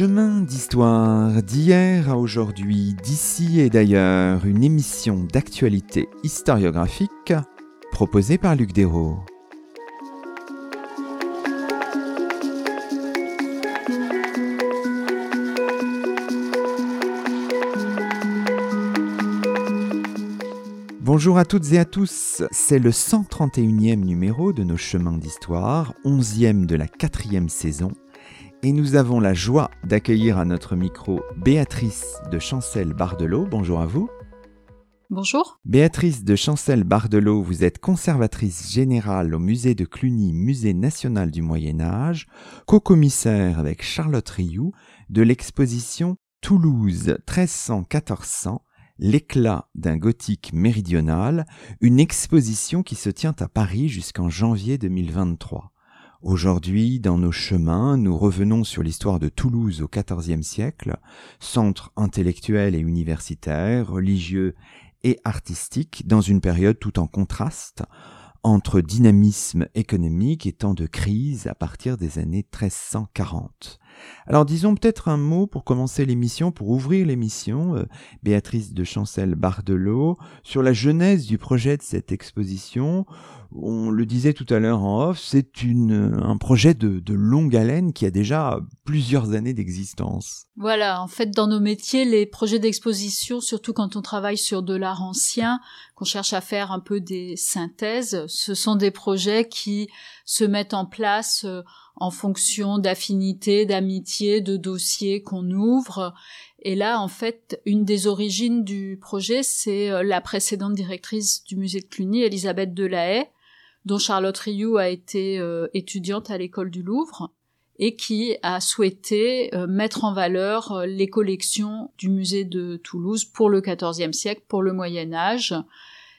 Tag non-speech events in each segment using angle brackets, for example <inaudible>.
Chemin d'histoire d'hier à aujourd'hui, d'ici et d'ailleurs, une émission d'actualité historiographique proposée par Luc Dérault. Bonjour à toutes et à tous, c'est le 131e numéro de nos chemins d'histoire, 11e de la quatrième saison, et nous avons la joie d'accueillir à notre micro Béatrice de Chancel-Bardelot. Bonjour à vous. Bonjour. Béatrice de Chancel-Bardelot, vous êtes conservatrice générale au musée de Cluny, musée national du Moyen Âge, co-commissaire avec Charlotte Rioux de l'exposition Toulouse 1300-1400 L'éclat d'un gothique méridional, une exposition qui se tient à Paris jusqu'en janvier 2023. Aujourd'hui, dans nos chemins, nous revenons sur l'histoire de Toulouse au XIVe siècle, centre intellectuel et universitaire, religieux et artistique, dans une période tout en contraste entre dynamisme économique et temps de crise à partir des années 1340. Alors disons peut-être un mot pour commencer l'émission, pour ouvrir l'émission, euh, Béatrice de Chancel-Bardelot, sur la genèse du projet de cette exposition. On le disait tout à l'heure en off, c'est un projet de, de longue haleine qui a déjà plusieurs années d'existence. Voilà, en fait, dans nos métiers, les projets d'exposition, surtout quand on travaille sur de l'art ancien, qu'on cherche à faire un peu des synthèses, ce sont des projets qui se mettent en place euh, en fonction d'affinités, d'amitié, de dossiers qu'on ouvre. Et là, en fait, une des origines du projet, c'est euh, la précédente directrice du musée de Cluny, Elisabeth Delahaye, dont Charlotte Rioux a été euh, étudiante à l'école du Louvre et qui a souhaité mettre en valeur les collections du musée de Toulouse pour le XIVe siècle, pour le Moyen Âge,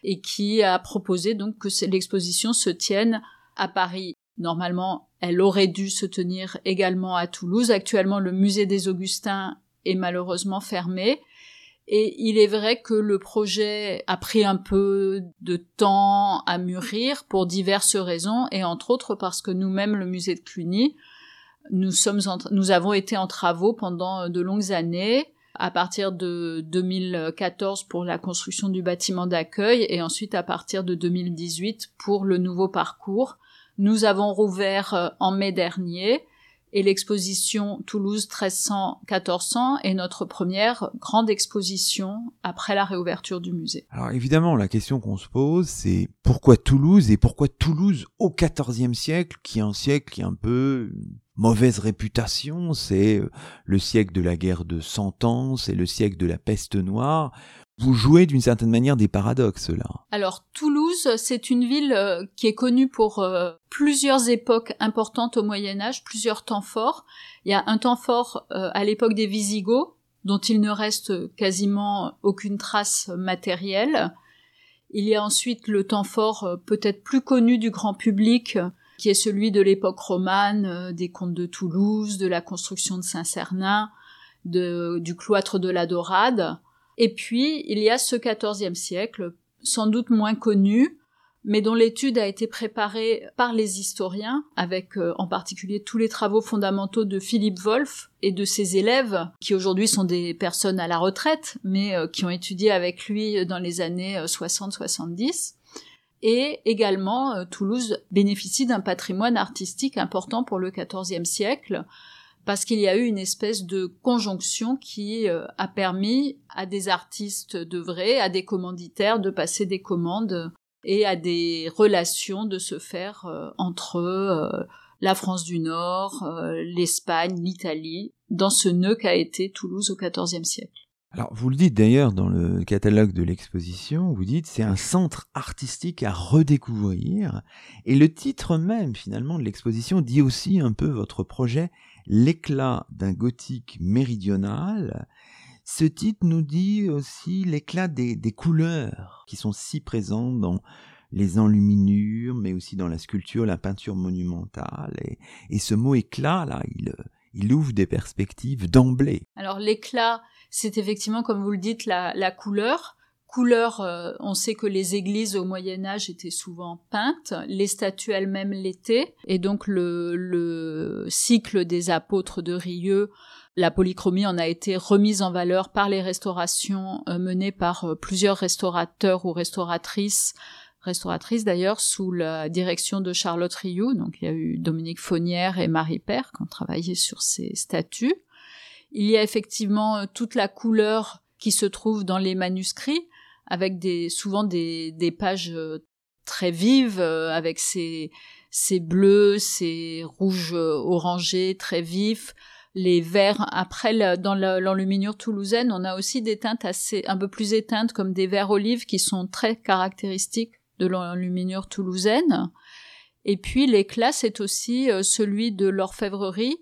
et qui a proposé donc que l'exposition se tienne à Paris. Normalement, elle aurait dû se tenir également à Toulouse. Actuellement, le musée des Augustins est malheureusement fermé. Et il est vrai que le projet a pris un peu de temps à mûrir pour diverses raisons, et entre autres parce que nous-mêmes, le musée de Cluny, nous, sommes nous avons été en travaux pendant de longues années, à partir de 2014 pour la construction du bâtiment d'accueil, et ensuite à partir de 2018 pour le nouveau parcours nous avons rouvert euh, en mai dernier et l'exposition Toulouse 1300-1400 est notre première grande exposition après la réouverture du musée. Alors évidemment, la question qu'on se pose, c'est pourquoi Toulouse et pourquoi Toulouse au XIVe siècle, qui est un siècle qui a un peu mauvaise réputation, c'est euh, le siècle de la guerre de Cent Ans, c'est le siècle de la peste noire vous jouez d'une certaine manière des paradoxes là. Alors Toulouse, c'est une ville euh, qui est connue pour euh, plusieurs époques importantes au Moyen Âge, plusieurs temps forts. Il y a un temps fort à l'époque des Visigoths, dont il ne reste quasiment aucune trace matérielle. Il y a ensuite le temps fort peut-être plus connu du grand public, qui est celui de l'époque romane, des comtes de Toulouse, de la construction de Saint-Cernin, du cloître de la Dorade. Et puis, il y a ce XIVe siècle, sans doute moins connu, mais dont l'étude a été préparée par les historiens, avec euh, en particulier tous les travaux fondamentaux de Philippe Wolff et de ses élèves, qui aujourd'hui sont des personnes à la retraite, mais euh, qui ont étudié avec lui dans les années 60-70. Euh, et également, Toulouse bénéficie d'un patrimoine artistique important pour le XIVe siècle, parce qu'il y a eu une espèce de conjonction qui euh, a permis à des artistes d'œuvrer, à des commanditaires de passer des commandes et à des relations de se faire euh, entre euh, la France du Nord, l'Espagne, l'Italie, dans ce nœud qu'a été Toulouse au XIVe siècle. Alors, vous le dites d'ailleurs dans le catalogue de l'exposition, vous dites c'est un centre artistique à redécouvrir, et le titre même finalement de l'exposition dit aussi un peu votre projet l'éclat d'un gothique méridional, ce titre nous dit aussi l'éclat des, couleurs qui sont si présentes dans les enluminures, mais aussi dans la sculpture, la peinture monumentale. Et, ce mot éclat, là, il, il ouvre des perspectives d'emblée. Alors l'éclat, c'est effectivement, comme vous le dites, la couleur. Couleur, euh, on sait que les églises au Moyen Âge étaient souvent peintes, les statues elles-mêmes l'étaient, et donc le, cycle des apôtres de Rieux, la polychromie en a été remise en valeur par les restaurations menées par plusieurs restaurateurs ou restauratrices restauratrices d'ailleurs sous la direction de Charlotte Rioux. Donc il y a eu Dominique Faunière et Marie Père qui ont travaillé sur ces statues. Il y a effectivement euh, toute la couleur qui se trouve dans les manuscrits, avec des, souvent des, des pages euh, très vives, euh, avec ces, ces bleus, ces rouges orangés très vifs, les verts. Après, dans l'enluminure toulousaine, on a aussi des teintes assez, un peu plus éteintes, comme des verts olives qui sont très caractéristiques de l'enluminure toulousaine. Et puis l'éclat, c'est aussi euh, celui de l'orfèvrerie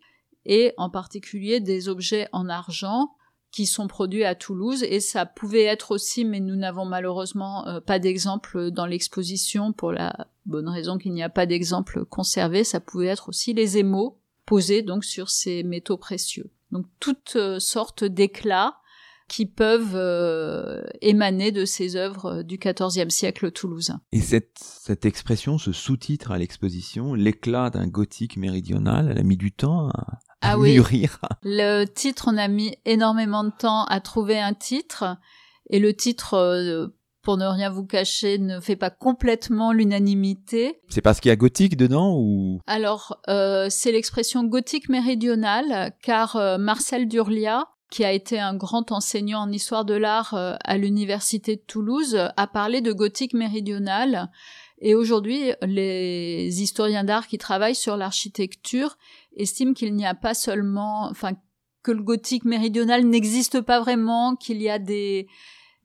et en particulier des objets en argent qui sont produits à Toulouse et ça pouvait être aussi, mais nous n'avons malheureusement euh, pas d'exemple dans l'exposition pour la bonne raison qu'il n'y a pas d'exemple conservé, ça pouvait être aussi les émaux posés donc sur ces métaux précieux. Donc toutes euh, sortes d'éclats qui peuvent euh, émaner de ces œuvres du XIVe siècle toulousain. Et cette, cette expression, ce sous-titre à l'exposition, l'éclat d'un gothique méridional, elle a mis du temps à, ah mûrir. <laughs> Le titre, on a mis énormément de temps à trouver un titre, et le titre, euh, pour ne rien vous cacher, ne fait pas complètement l'unanimité. C'est parce qu'il y a gothique dedans ou? Alors, euh, c'est l'expression gothique méridionale, car Marcel Durlia qui a été un grand enseignant en histoire de l'art euh, à l'université de Toulouse, a parlé de gothique méridional. Et aujourd'hui, les historiens d'art qui travaillent sur l'architecture estiment qu'il n'y a pas seulement, enfin, que le gothique méridional n'existe pas vraiment, qu'il y a des,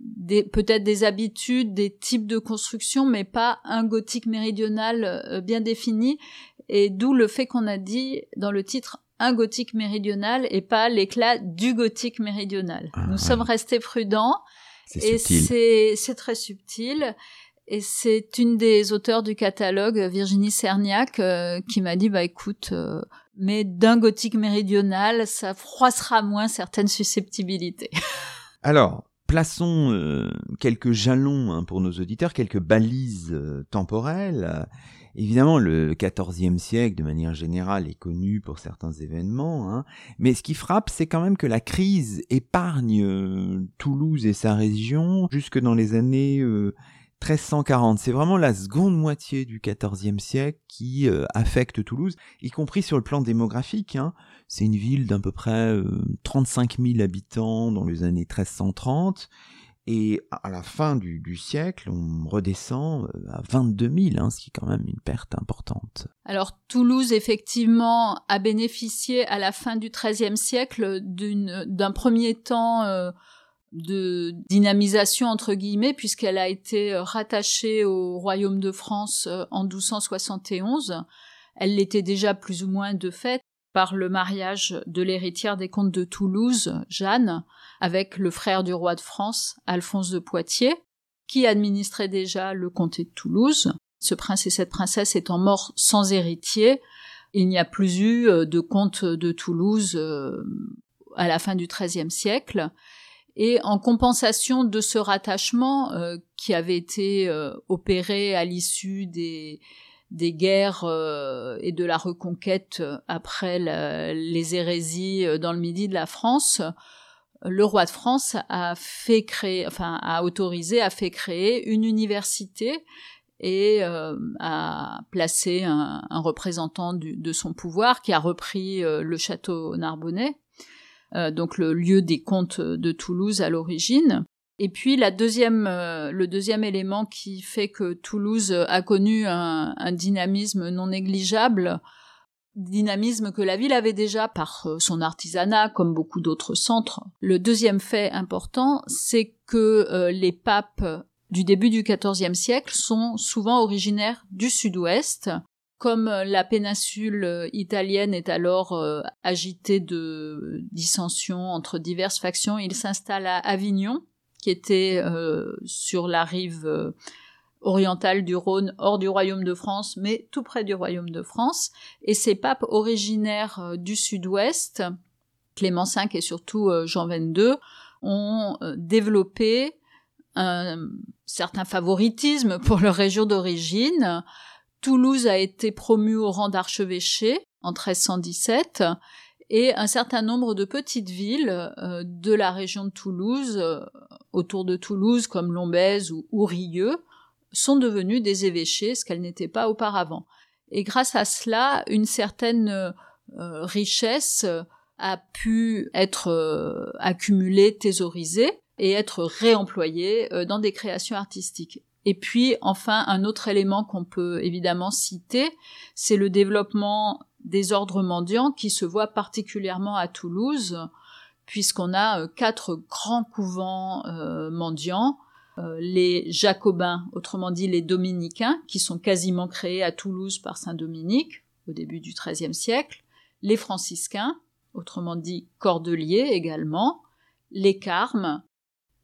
des peut-être des habitudes, des types de construction, mais pas un gothique méridional euh, bien défini. Et d'où le fait qu'on a dit dans le titre un gothique méridional et pas l'éclat du gothique méridional. Ah, Nous sommes restés prudents et c'est très subtil. Et c'est une des auteurs du catalogue, Virginie Cerniac, euh, qui m'a dit, bah écoute, euh, mais d'un gothique méridional, ça froissera moins certaines susceptibilités. <laughs> Alors, plaçons euh, quelques jalons hein, pour nos auditeurs, quelques balises temporelles. Évidemment, le XIVe siècle, de manière générale, est connu pour certains événements, hein. mais ce qui frappe, c'est quand même que la crise épargne euh, Toulouse et sa région jusque dans les années 1340. Euh, c'est vraiment la seconde moitié du XIVe siècle qui euh, affecte Toulouse, y compris sur le plan démographique. Hein. C'est une ville d'à peu près 35 000 habitants dans les années 1330 et à la fin du, siècle, on redescend euh, à 22 000, hein, ce qui est quand même une perte importante. Alors Toulouse, effectivement, a bénéficié à la fin du XIIIe siècle d'un premier temps euh, de dynamisation, entre guillemets, puisqu'elle a été euh, rattachée au Royaume de France en 1271. Elle l'était déjà plus ou moins de fait par le mariage de l'héritière des comtes de Toulouse, Jeanne, avec le frère du roi de France, Alphonse de Poitiers, qui administrait déjà le comté de Toulouse. Ce prince et cette princesse étant morts sans héritier, il n'y a plus eu euh, de comte de Toulouse euh, à la fin du XIIIe siècle. Et en compensation de ce rattachement euh, qui avait été opéré à l'issue des, des guerres et de la reconquête après les hérésies dans le midi de la France, le roi de France a fait créer, enfin a autorisé, a fait créer une université et euh, a placé un, représentant de son pouvoir qui a repris euh, le château Narbonnais, euh, donc le lieu des comtes de Toulouse à l'origine. Et puis la deuxième, le deuxième élément qui fait que Toulouse a connu un dynamisme non négligeable, dynamisme que la ville avait déjà par euh, son artisanat, comme beaucoup d'autres centres. Le deuxième fait important, c'est que euh, les papes du début du XIVe siècle sont souvent originaires du sud-ouest. Comme euh, la péninsule italienne est alors agitée de dissensions entre diverses factions, ils s'installent à Avignon, qui était sur la rive orientale du Rhône, hors du royaume de France, mais tout près du royaume de France. Et ces papes originaires euh, du sud-ouest, Clément V et surtout euh, Jean XXII, ont euh, développé un certain favoritisme pour leur région d'origine. Toulouse a été promue au rang d'archevêché en 1317 et un certain nombre de petites villes euh, de la région de Toulouse, euh, autour de Toulouse, comme Lombez ou Ourilleux, sont devenues des évêchés, ce qu'elles n'étaient pas auparavant. Et grâce à cela, une certaine euh, richesse a pu être accumulée, thésaurisée et être réemployée dans des créations artistiques. Et puis, enfin, un autre élément qu'on peut évidemment citer, c'est le développement des ordres mendiants qui se voient particulièrement à Toulouse, puisqu'on a euh, quatre grands couvents euh, mendiants, euh, les jacobins, autrement dit les dominicains, qui sont quasiment créés à Toulouse par Saint Dominique au début du XIIIe siècle, les franciscains, autrement dit cordeliers également, les carmes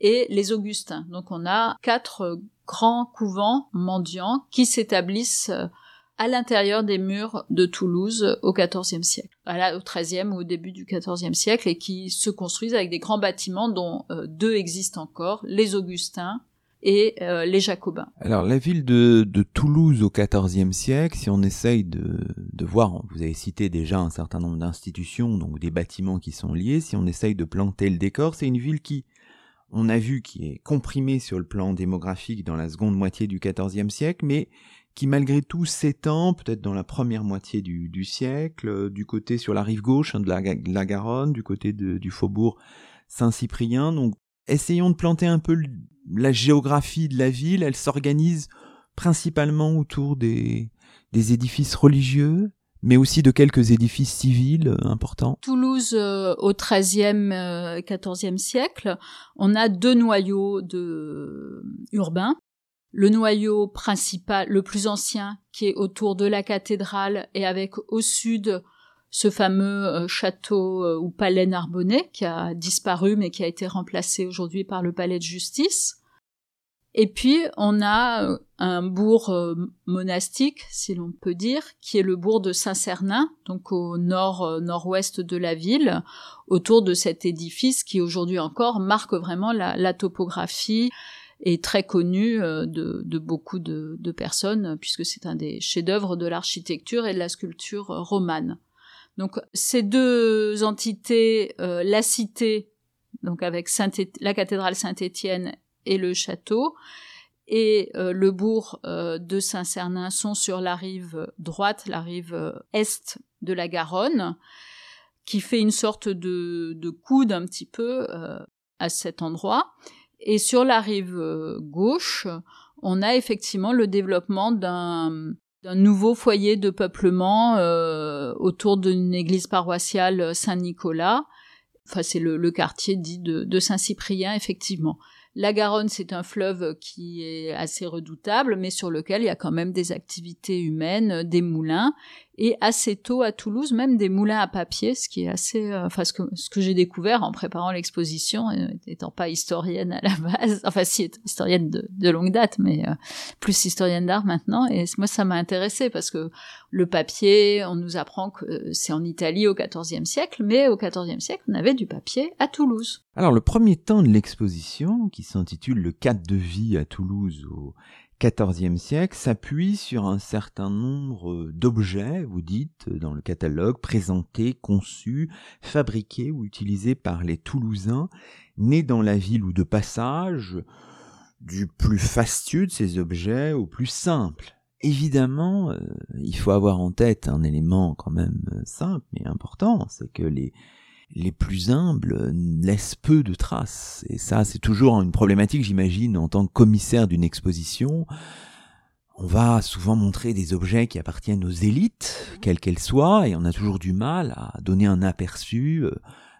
et les augustins. Donc on a quatre grands couvents mendiants qui s'établissent à l'intérieur des murs de Toulouse au XIVe siècle, au XIIIe ou au début du XIVe siècle, et qui se construisent avec des grands bâtiments dont euh, deux existent encore, les Augustins et euh, les Jacobins. Alors la ville de, de Toulouse au XIVe siècle, si on essaye de, de voir, vous avez cité déjà un certain nombre d'institutions, donc des bâtiments qui sont liés, si on essaye de planter le décor, c'est une ville qui, on a vu, qui est comprimée sur le plan démographique dans la seconde moitié du XIVe siècle, mais qui malgré tout s'étend peut-être dans la première moitié du, siècle, euh, du côté sur la rive gauche hein, de, la, Garonne, du côté du faubourg Saint-Cyprien. Donc essayons de planter un peu la géographie de la ville. Elle s'organise principalement autour des, édifices religieux, mais aussi de quelques édifices civils euh, importants. Toulouse, euh, au XIIIe, XIVe siècle, on a deux noyaux de urbains le noyau principal, le plus ancien, qui est autour de la cathédrale et avec au sud ce fameux euh, château euh, ou palais Narbonnais qui a disparu mais qui a été remplacé aujourd'hui par le palais de justice. Et puis on a euh, un bourg monastique, si l'on peut dire, qui est le bourg de Saint-Cernin, donc au nord nord-ouest de la ville, autour de cet édifice qui aujourd'hui encore marque vraiment la topographie est très connu euh, de, beaucoup de, personnes, puisque c'est un des chefs-d'œuvre de l'architecture et de la sculpture romane. Donc ces deux entités, euh, la cité, donc avec la cathédrale Saint-Étienne et le château, et euh, le bourg de Saint-Cernin sont sur la rive droite, la rive est de la Garonne, qui fait une sorte de, de coude un petit peu à cet endroit. Et sur la rive euh, gauche, on a effectivement le développement d'un nouveau foyer de peuplement euh, autour d'une église paroissiale Saint-Nicolas. Enfin, c'est le, quartier dit de Saint-Cyprien, effectivement. La Garonne, c'est un fleuve qui est assez redoutable, mais sur lequel il y a quand même des activités humaines, des moulins, et assez tôt à Toulouse, même des moulins à papier, ce qui est assez, euh, enfin ce que, ce que j'ai découvert en préparant l'exposition, n'étant pas historienne à la <laughs> base, enfin si historienne de, longue date, mais euh, plus historienne d'art maintenant, et moi ça m'a intéressé parce que le papier, on nous apprend que c'est en Italie au XIVe siècle, mais au XIVe siècle on avait du papier à Toulouse. Alors le premier temps de l'exposition, qui s'intitule Le cadre de vie à Toulouse au XIVe siècle s'appuie sur un certain nombre d'objets, vous dites, dans le catalogue, présentés, conçus, fabriqués ou utilisés par les Toulousains, nés dans la ville ou de passage, du plus fastueux de ces objets au plus simple. Évidemment, euh, il faut avoir en tête un élément quand même simple mais important, c'est que les, les plus humbles laissent peu de traces. Et ça, c'est toujours une problématique, j'imagine, en tant que commissaire d'une exposition. On va souvent montrer des objets qui appartiennent aux élites, quelles qu'elles soient, et on a toujours du mal à donner un aperçu euh,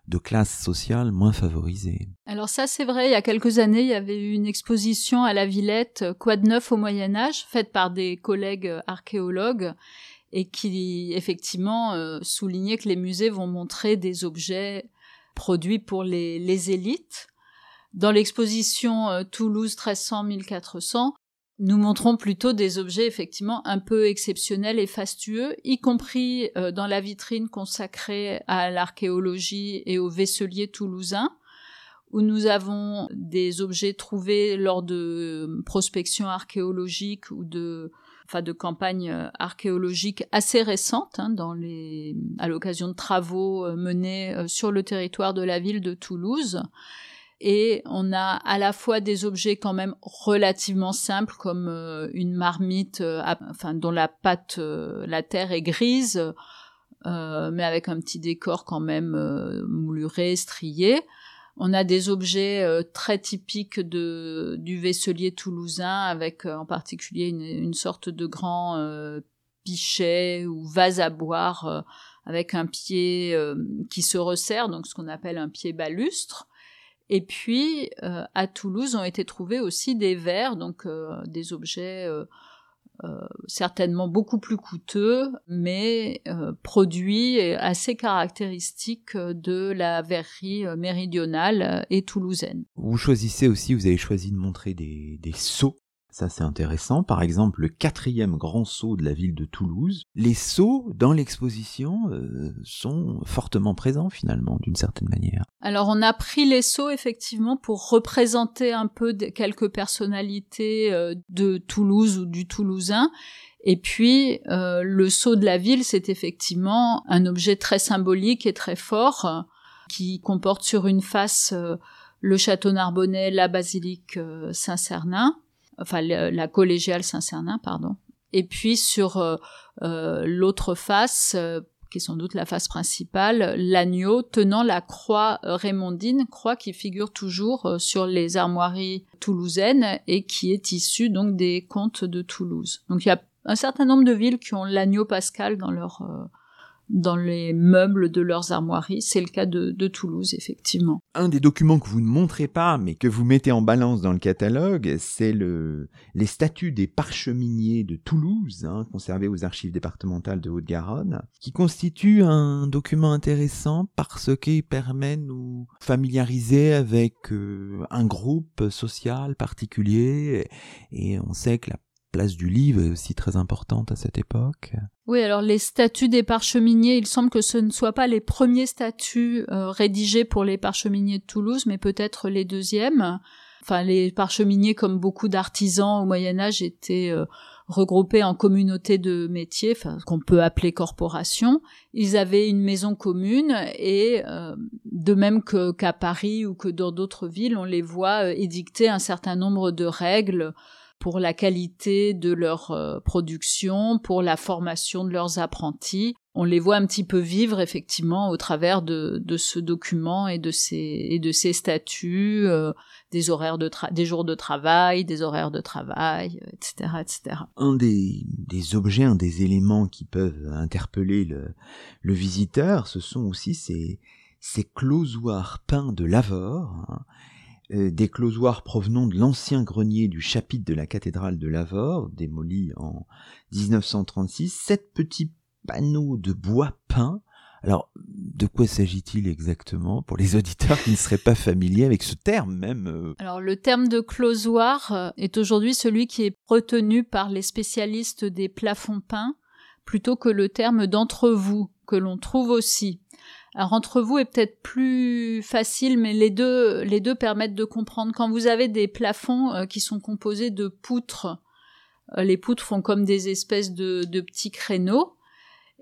de classes sociales moins favorisées. Alors ça c'est vrai, il y a quelques années, il y avait eu une exposition à la Villette Quoi de neuf au Moyen Âge, faite par des collègues archéologues, et qui effectivement euh, soulignait que les musées vont montrer des objets produits pour les, élites. Dans l'exposition euh, Toulouse 1300-1400, nous montrons plutôt des objets effectivement un peu exceptionnels et fastueux, y compris euh, dans la vitrine consacrée à l'archéologie et aux vaisseliers toulousains, où nous avons des objets trouvés lors de prospection archéologique ou de de campagnes archéologiques assez récentes hein, à l'occasion de travaux menés sur le territoire de la ville de Toulouse et on a à la fois des objets quand même relativement simples comme une marmite dont la pâte la terre est grise euh, mais avec un petit décor quand même euh, mouluré, strié. On a des objets euh, très typiques de, du vaisselier toulousain, avec en particulier une, une, sorte de grand pichet ou vase à boire avec un pied qui se resserre, donc ce qu'on appelle un pied balustre. Et puis, à Toulouse ont été trouvés aussi des verres, donc des objets euh, certainement beaucoup plus coûteux, mais euh, produit assez caractéristique de la verrerie méridionale et toulousaine. Vous choisissez aussi, vous avez choisi de montrer des, des seaux ça, c'est intéressant. Par exemple, le quatrième grand saut de la ville de Toulouse. Les sauts dans l'exposition euh, sont fortement présents finalement, d'une certaine manière. Alors, on a pris les sauts effectivement pour représenter un peu quelques personnalités euh, de Toulouse ou du Toulousain. Et puis, euh, le sceau de la ville, c'est effectivement un objet très symbolique et très fort qui comporte sur une face le château Narbonnais, la basilique Saint-Cernin enfin la collégiale Saint-Cernin, pardon. Et puis sur euh, euh, l'autre face, euh, qui est sans doute la face principale, l'agneau tenant la croix raymondine, croix qui figure toujours sur les armoiries toulousaines et qui est issue donc des contes de Toulouse. Donc il y a un certain nombre de villes qui ont l'agneau pascal dans leur dans les meubles de leurs armoiries. C'est le cas de, Toulouse, effectivement. Un des documents que vous ne montrez pas, mais que vous mettez en balance dans le catalogue, c'est le, les statuts des parcheminiers de Toulouse, hein, conservés aux archives départementales de Haute-Garonne, qui constitue un document intéressant parce qu'il permet de nous familiariser avec euh, un groupe social particulier, et on sait que la place du livre est aussi très importante à cette époque. Oui, alors les statuts des parcheminiers, il semble que ce ne soient pas les premiers statuts euh, rédigés pour les parcheminiers de Toulouse, mais peut-être les deuxièmes. Enfin, les parcheminiers, comme beaucoup d'artisans au Moyen Âge, étaient euh, regroupés en communautés de métiers, enfin, qu'on peut appeler corporations. Ils avaient une maison commune et euh, de même qu'à Paris ou que dans d'autres villes, on les voit édicter un certain nombre de règles pour la qualité de leur euh, production, pour la formation de leurs apprentis. On les voit un petit peu vivre effectivement au travers de, de ce document et de ces, et de ces statuts, euh, des horaires de des jours de travail, des horaires de travail, etc., etc. Un des, des objets, un des éléments qui peuvent interpeller le, le visiteur, ce sont aussi ces, ces closoirs peints de Lavore, hein, euh, des closoirs provenant de l'ancien grenier du chapitre de la cathédrale de Lavore, démoli en 1936, sept petits panneaux de bois peint. Alors, de quoi s'agit-il exactement pour les auditeurs qui ne seraient pas familiers avec ce terme même euh Alors, le terme de closoir euh, est aujourd'hui celui qui est retenu par les spécialistes des plafonds peints plutôt que le terme d'entrevous que l'on trouve aussi. Alors entre vous est peut-être plus facile, mais les deux, les deux permettent de comprendre. Quand vous avez des plafonds euh, qui sont composés de poutres, euh, les poutres font comme des espèces de, petits créneaux,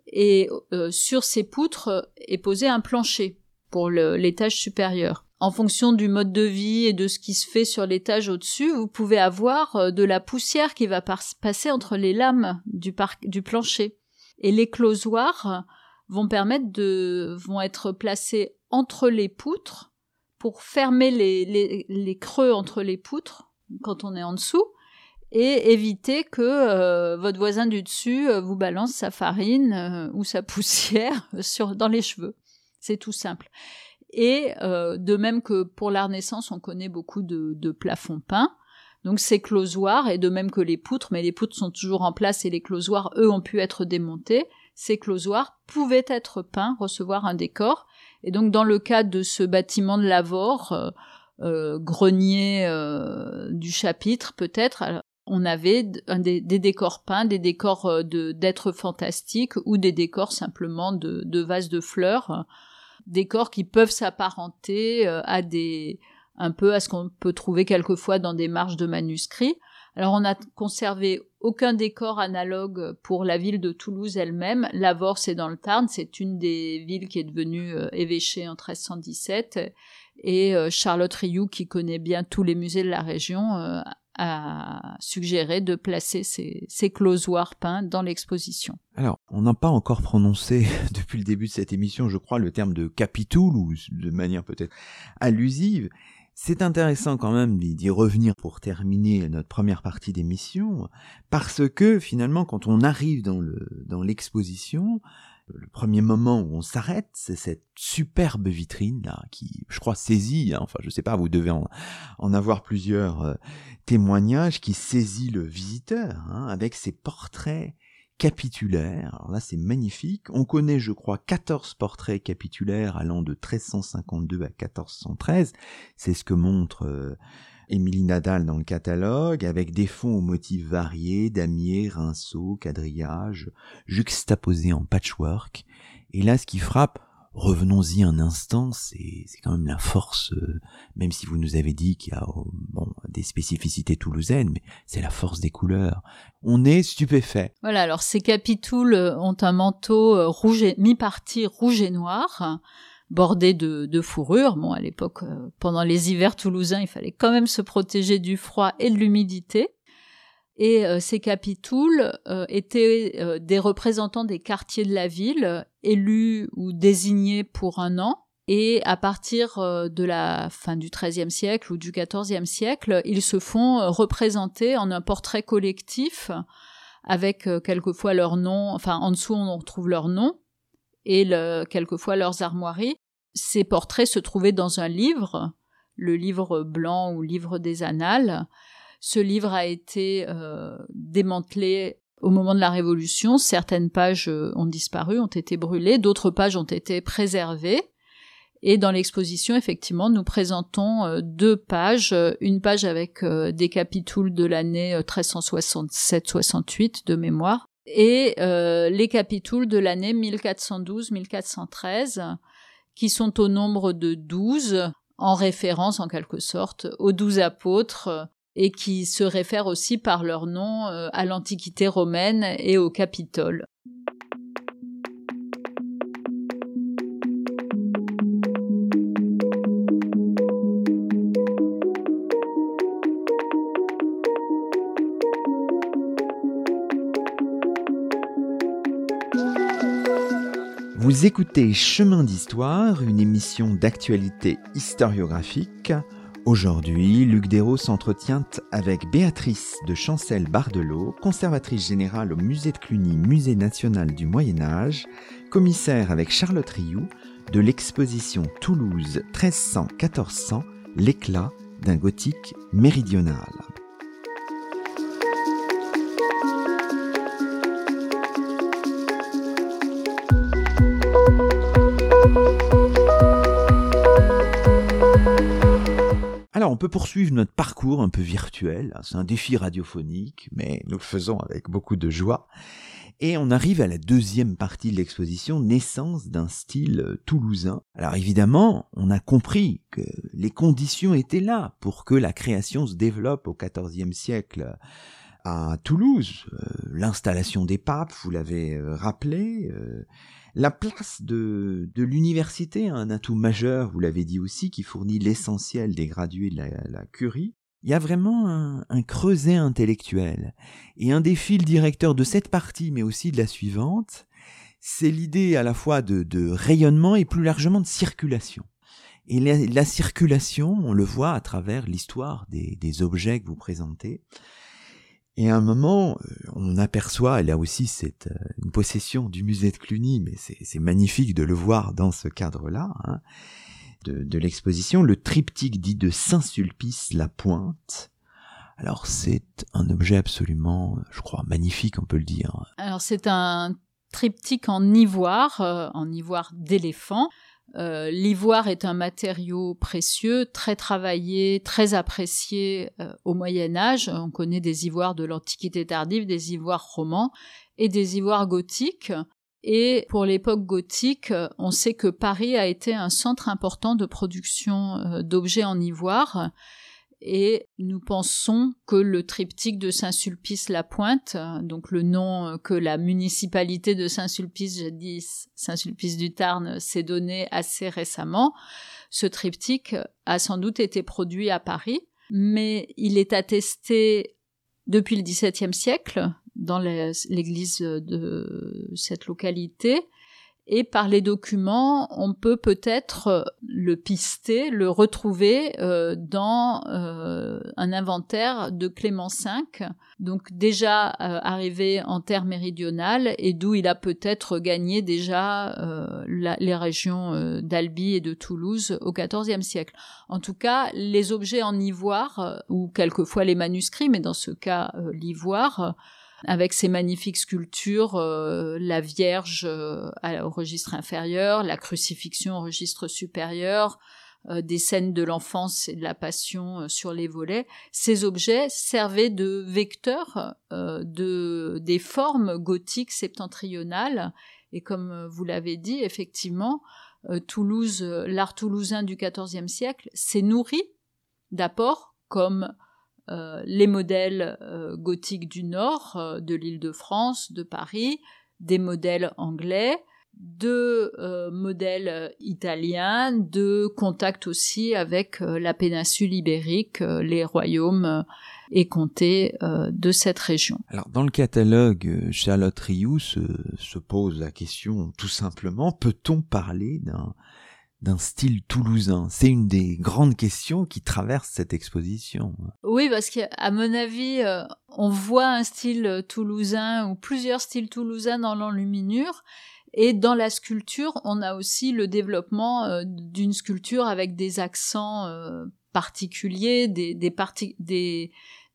et euh, sur ces poutres est posé un plancher pour l'étage supérieur. En fonction du mode de vie et de ce qui se fait sur l'étage au-dessus, vous pouvez avoir de la poussière qui va passer entre les lames du, du plancher. Et les closoirs vont permettre de vont être placés entre les poutres pour fermer les, les, les creux entre les poutres quand on est en dessous et éviter que euh, votre voisin du dessus euh, vous balance sa farine euh, ou sa <laughs> poussière sur dans les cheveux. C'est tout simple. Et de même que pour la Renaissance, on connaît beaucoup de, de plafonds peints. Donc ces closoirs, et de même que les poutres, mais les poutres sont toujours en place et les closoirs, eux, ont pu être démontés ces closoirs pouvaient être peints, recevoir un décor. Et donc dans le cas de ce bâtiment de Lavore, euh, euh, grenier euh, du chapitre peut-être, on avait des, décors peints, des décors de d'êtres fantastiques ou des décors simplement de, de vases de fleurs, décors qui peuvent s'apparenter à des un peu à ce qu'on peut trouver quelquefois dans des marges de manuscrits. Alors on n'a conservé aucun décor analogue pour la ville de Toulouse elle-même. Lavore, c'est dans le Tarn, c'est une des villes qui est devenue euh, évêchée en 1317. Et euh, Charlotte Rioux, qui connaît bien tous les musées de la région, euh, a suggéré de placer ces, ces peints dans l'exposition. Alors, on n'a pas encore prononcé <laughs> depuis le début de cette émission, je crois, le terme de capitoul, ou de manière peut-être allusive. C'est intéressant quand même d'y revenir pour terminer notre première partie d'émission, parce que finalement, quand on arrive dans le dans l'exposition, le premier moment où on s'arrête, c'est cette superbe vitrine là qui, je crois, saisit. Hein, enfin, je sais pas, vous devez en, avoir plusieurs euh, témoignages qui saisit le visiteur hein, avec ses portraits capitulaire. Alors là, c'est magnifique. On connaît, je crois, 14 portraits capitulaires allant de 1352 à 1413. C'est ce que montre euh, Émilie Nadal dans le catalogue, avec des fonds aux motifs variés, damier, rinceaux, quadrillage, juxtaposés en patchwork. Et là, ce qui frappe, revenons-y un instant, c'est quand même la force, euh, même si vous nous avez dit qu'il y a oh, bon, des spécificités toulousaines, mais c'est la force des couleurs. On est stupéfait. Voilà, alors ces capitouls euh, ont un manteau euh, rouge et, mi-partie rouge et noir, bordé de, de fourrure. Bon, à l'époque, pendant les hivers toulousains, il fallait quand même se protéger du froid et de l'humidité. Et euh, ces capitouls euh, étaient euh, des représentants des quartiers de la ville, élus ou désignés pour un an. Et à partir de la fin du XIIIe siècle ou du XIVe siècle, ils se font représenter en un portrait collectif avec quelquefois leur nom, enfin en dessous on retrouve leur nom et le, quelquefois leurs armoiries. Ces portraits se trouvaient dans un livre, le livre blanc ou livre des annales, ce livre a été euh, démantelé au moment de la Révolution. Certaines pages euh, ont disparu, ont été brûlées, d'autres pages ont été préservées. Et dans l'exposition, effectivement, nous présentons euh, deux pages, une page avec des capitules de l'année 1367-68 de mémoire, et les capitules de l'année 1412-1413, qui sont au nombre de douze, en référence en quelque sorte aux douze apôtres et qui se réfèrent aussi par leur nom euh, à l'Antiquité romaine et au Capitole. Vous écoutez Chemin d'Histoire, une émission d'actualité historiographique Aujourd'hui, Luc Dérault s'entretient avec Béatrice de Chancel-Bardelot, conservatrice générale au musée de Cluny, musée national du Moyen Âge, commissaire avec Charlotte Rioux de l'exposition Toulouse 1300-1400, l'éclat d'un gothique méridional. On peut poursuivre notre parcours un peu virtuel. C'est un défi radiophonique, mais nous le faisons avec beaucoup de joie. Et on arrive à la deuxième partie de l'exposition, naissance d'un style euh, toulousain. Alors évidemment, on a compris que les conditions étaient là pour que la création se développe au XIVe siècle à Toulouse. Euh, l'installation des papes, vous l'avez euh, rappelé, la place de, de l'université, un atout majeur, vous l'avez dit aussi, qui fournit l'essentiel des gradués de la, curie, il y a vraiment un, creuset intellectuel. Et un des fils directeurs de cette partie, mais aussi de la suivante, c'est l'idée à la fois de, de, rayonnement et plus largement de circulation. Et la, circulation, on le voit à travers l'histoire des objets que vous présentez. Et à un moment, euh, on aperçoit, là aussi c'est euh, une possession du musée de Cluny, mais c'est magnifique de le voir dans ce cadre-là, hein, de, l'exposition, le triptyque dit de Saint-Sulpice la Pointe. Alors c'est un objet absolument, je crois, magnifique, on peut le dire. Alors c'est un triptyque en ivoire, euh, en ivoire d'éléphant, euh, l'ivoire est un matériau précieux, très travaillé, très apprécié euh, au Moyen Âge. On connaît des ivoires de l'Antiquité tardive, des ivoires romans et des ivoires gothiques. Et pour l'époque gothique, on sait que Paris a été un centre important de production euh, d'objets en ivoire. Et nous pensons que le triptyque de Saint-Sulpice-la-Pointe, donc le nom que la municipalité de Saint-Sulpice, jadis Saint-Sulpice du Tarn, s'est donné assez récemment, ce triptyque a sans doute été produit à Paris, mais il est attesté depuis le XVIIe siècle dans l'église de cette localité et par les documents, on peut peut-être euh, le pister, le retrouver euh, dans euh, un inventaire de Clément V, donc déjà arrivé en terre méridionale et d'où il a peut-être gagné déjà les régions d'Albi et de Toulouse au XIVe siècle. En tout cas, les objets en ivoire ou quelquefois les manuscrits, mais dans ce cas l'ivoire avec ses magnifiques sculptures, euh, la Vierge euh, au registre inférieur, la crucifixion au registre supérieur, euh, des scènes de l'enfance et de la passion sur les volets. Ces objets servaient de vecteurs de des formes gothiques septentrionales et comme vous l'avez dit, effectivement, Toulouse, l'art toulousain du XIVe siècle s'est nourri d'apports comme les modèles euh, gothiques du nord, euh, de l'île de France, de Paris, des modèles anglais, de modèles italiens, de contact aussi avec la péninsule ibérique, les royaumes et comtés de cette région. Alors dans le catalogue, Charlotte Rioux se pose la question tout simplement, peut-on parler d'un d'un style toulousain C'est une des grandes questions qui traversent cette exposition. Oui, parce qu'à mon avis, euh, on voit un style toulousain ou plusieurs styles toulousains dans l'enluminure. Et dans la sculpture, on a aussi le développement euh, d'une sculpture avec des accents euh, particuliers, des,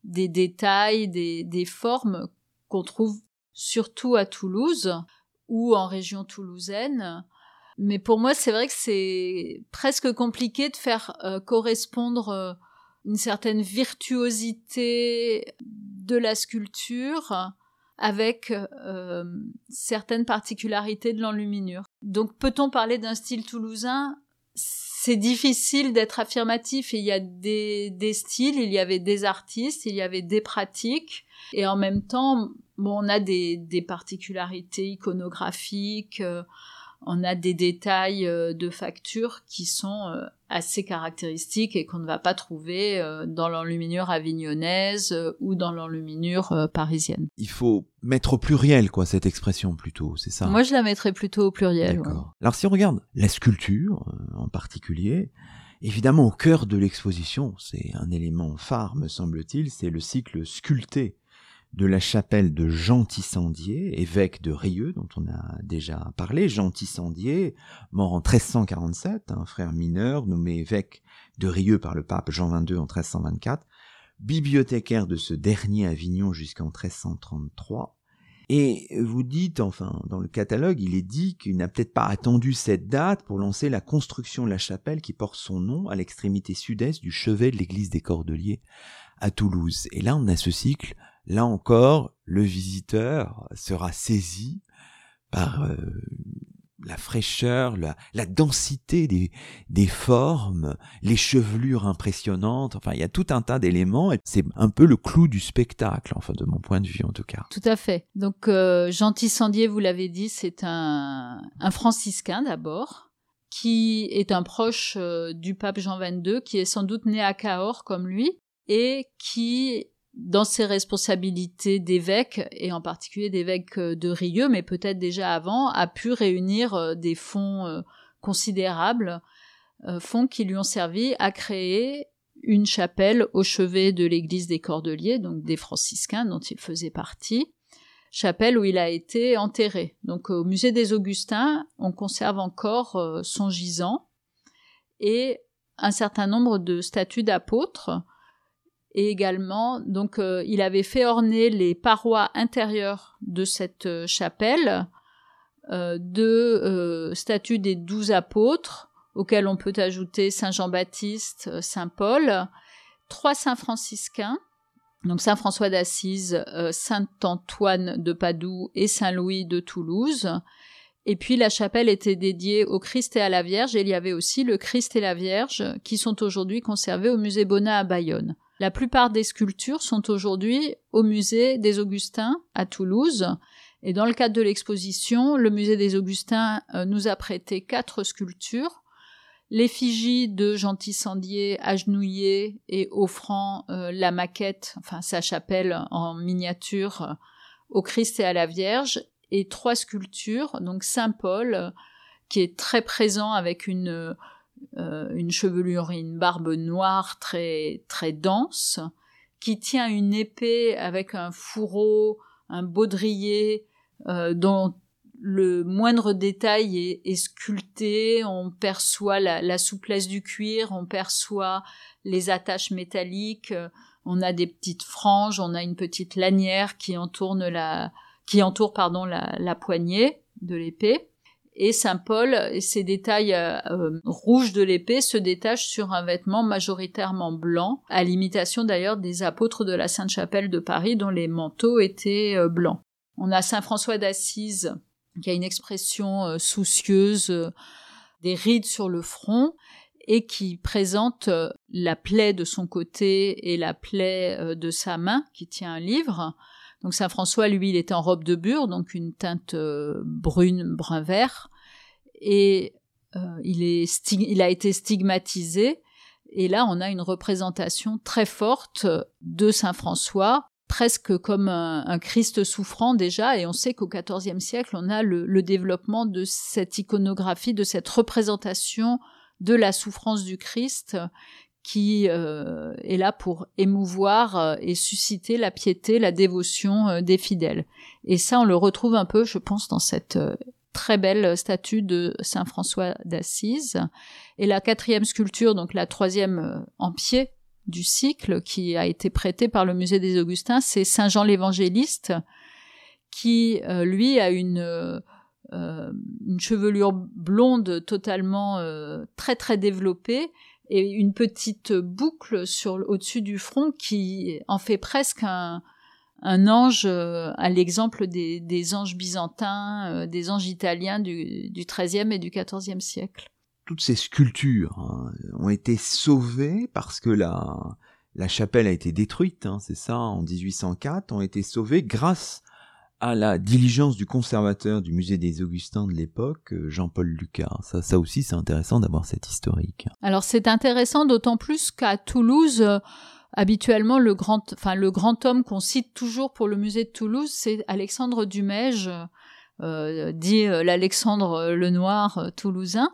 détails, des formes qu'on trouve surtout à Toulouse ou en région toulousaine. Mais pour moi, c'est vrai que c'est presque compliqué de faire euh, correspondre euh, une certaine virtuosité de la sculpture avec euh, certaines particularités de l'enluminure. Donc peut-on parler d'un style toulousain? C'est difficile d'être affirmatif. Il y a des, styles, il y avait des artistes, il y avait des pratiques, et en même temps, bon, on a des particularités iconographiques on a des détails euh, de facture qui sont euh, assez caractéristiques et qu'on ne va pas trouver euh, dans l'enluminure avignonnaise ou dans l'enluminure parisienne. Il faut mettre au pluriel, quoi, cette expression plutôt, c'est ça? Moi, je la mettrais plutôt au pluriel. Alors, si on regarde la sculpture en particulier, évidemment, au cœur de l'exposition, c'est un élément phare, me semble-t-il, c'est le cycle sculpté de la chapelle de Jean Tissandier, évêque de Rieux, dont on a déjà parlé. Jean Tissandier, mort en 1347, un frère mineur nommé évêque de Rieux par le pape Jean XXII en 1324, bibliothécaire de ce dernier Avignon jusqu'en 1333. Et vous dites, enfin, dans le catalogue, il est dit qu'il n'a peut-être pas attendu cette date pour lancer la construction de la chapelle qui porte son nom à l'extrémité sud-est du chevet de l'église des Cordeliers à Toulouse. Et là, on a ce cycle là encore, le visiteur sera saisi par euh, la fraîcheur, la, densité des, formes, les chevelures impressionnantes. Enfin, il y a tout un tas d'éléments et c'est un peu le clou du spectacle, enfin, de mon point de vue en tout cas. Tout à fait. Donc, euh, Jean Tissandier, vous l'avez dit, c'est un, un franciscain d'abord qui est un proche euh, du pape Jean XXII, qui est sans doute né à Cahors comme lui, et qui dans ses responsabilités d'évêque, et en particulier d'évêque euh, de Rieux, mais peut-être déjà avant, a pu réunir euh, des fonds euh, considérables, fonds qui lui ont servi à créer une chapelle au chevet de l'église des Cordeliers, donc des franciscains dont il faisait partie, chapelle où il a été enterré. Donc au musée des Augustins, on conserve encore son gisant et un certain nombre de statues d'apôtres et également donc euh, il avait fait orner les parois intérieures de cette euh, chapelle euh, de statues des douze apôtres auxquels on peut ajouter Saint Jean-Baptiste, Saint Paul, trois saints franciscains, donc Saint François d'Assise, Saint Antoine de Padoue et Saint Louis de Toulouse, Et puis la chapelle était dédiée au Christ et à la Vierge, et il y avait aussi le Christ et la Vierge qui sont aujourd'hui conservés au musée Bonnat à Bayonne. La plupart des sculptures sont aujourd'hui au musée des Augustins à Toulouse. Et dans le cadre de l'exposition, le musée des Augustins euh, nous a prêté quatre sculptures. L'effigie de Jean Tissandier agenouillé et offrant euh, la maquette, enfin sa chapelle en miniature au Christ et à la Vierge, et trois sculptures, donc Saint Paul, qui est très présent avec une, euh, une chevelure et une barbe noire très, très dense, qui tient une épée avec un fourreau, un baudrier, euh, dont le moindre détail est, sculpté, on perçoit la, la, souplesse du cuir, on perçoit les attaches métalliques, on a des petites franges, on a une petite lanière qui entoure la, qui entoure pardon la, poignée de l'épée. Et Saint Paul, et ses détails euh, euh, rouges de l'épée se détachent sur un vêtement majoritairement blanc, à l'imitation d'ailleurs des apôtres de la Sainte-Chapelle de Paris dont les manteaux étaient euh, blancs. On a Saint François d'Assise qui a une expression soucieuse, des rides sur le front, et qui présente la plaie de son côté et la plaie de sa main qui tient un livre. Donc Saint François, lui, il était en robe de bure, donc une teinte euh, brune, brun vert, et euh, il, est il a été stigmatisé. Et là, on a une représentation très forte de Saint François, presque comme un, Christ souffrant déjà, et on sait qu'au XIVe siècle, on a le, développement de cette iconographie, de cette représentation de la souffrance du Christ qui euh, est là pour émouvoir euh, et susciter la piété, la dévotion euh, des fidèles. Et ça, on le retrouve un peu, je pense, dans cette très belle statue de Saint François d'Assise. Et la quatrième sculpture, donc la troisième en pied du cycle, qui a été prêtée par le musée des Augustins, c'est Saint Jean l'Évangéliste, qui lui a une une chevelure blonde totalement très très développée et une petite boucle sur au-dessus du front qui en fait presque un, ange euh, à l'exemple des, des, anges byzantins, euh, des anges italiens du, du XIIIe et du XIVe siècle. Toutes ces sculptures hein, ont été sauvées parce que la, la chapelle a été détruite, hein, c'est ça, en 1804, ont été sauvées grâce à la diligence du conservateur du musée des Augustins de l'époque, euh, Jean-Paul Lucas. Ça, ça aussi, c'est intéressant d'avoir cette historique. Alors c'est intéressant d'autant plus qu'à Toulouse, euh, habituellement le grand, homme qu'on cite toujours pour le musée de Toulouse, c'est Alexandre Dumège, euh, dit l'Alexandre le Noir toulousain.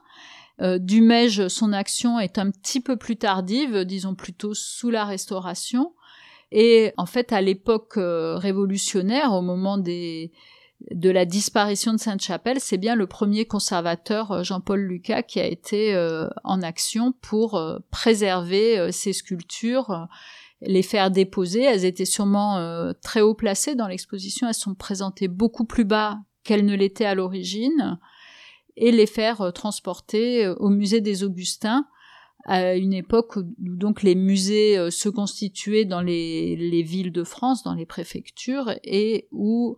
Dumège, son action est un petit peu plus tardive, disons plutôt sous la Restauration. Et en fait, à l'époque euh, révolutionnaire, au moment des, de la disparition de Sainte-Chapelle, c'est bien le premier conservateur, euh, Jean-Paul Lucas, qui a été euh, en action pour préserver ces sculptures, les faire déposer. Elles étaient sûrement très haut placées dans l'exposition, elles sont présentées beaucoup plus bas qu'elles ne l'étaient à l'origine, et les faire transporter au musée des Augustins à une époque où donc les musées euh, se constituaient dans les, les, villes de France, dans les préfectures, et où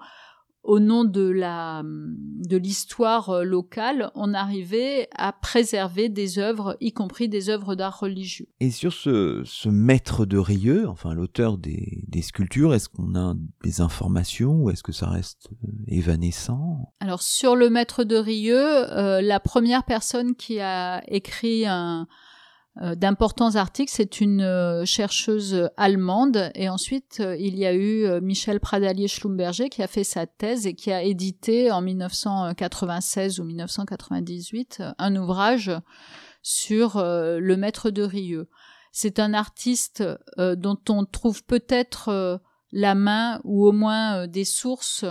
au nom de la de l'histoire euh, locale, on arrivait à préserver des œuvres, y compris des œuvres d'art religieux. Et sur ce, ce maître de Rieux, enfin l'auteur des, des, sculptures, est-ce qu'on a des informations ou est-ce que ça reste euh, évanescent? Alors sur le maître de Rieux, la première personne qui a écrit un, d'importants articles. C'est une euh, chercheuse allemande et ensuite euh, il y a eu Michel Pradalier-Schlumberger qui a fait sa thèse et qui a édité en 1996 ou 1998 un ouvrage sur le maître de Rieux. C'est un artiste dont on trouve peut-être la main ou au moins des sources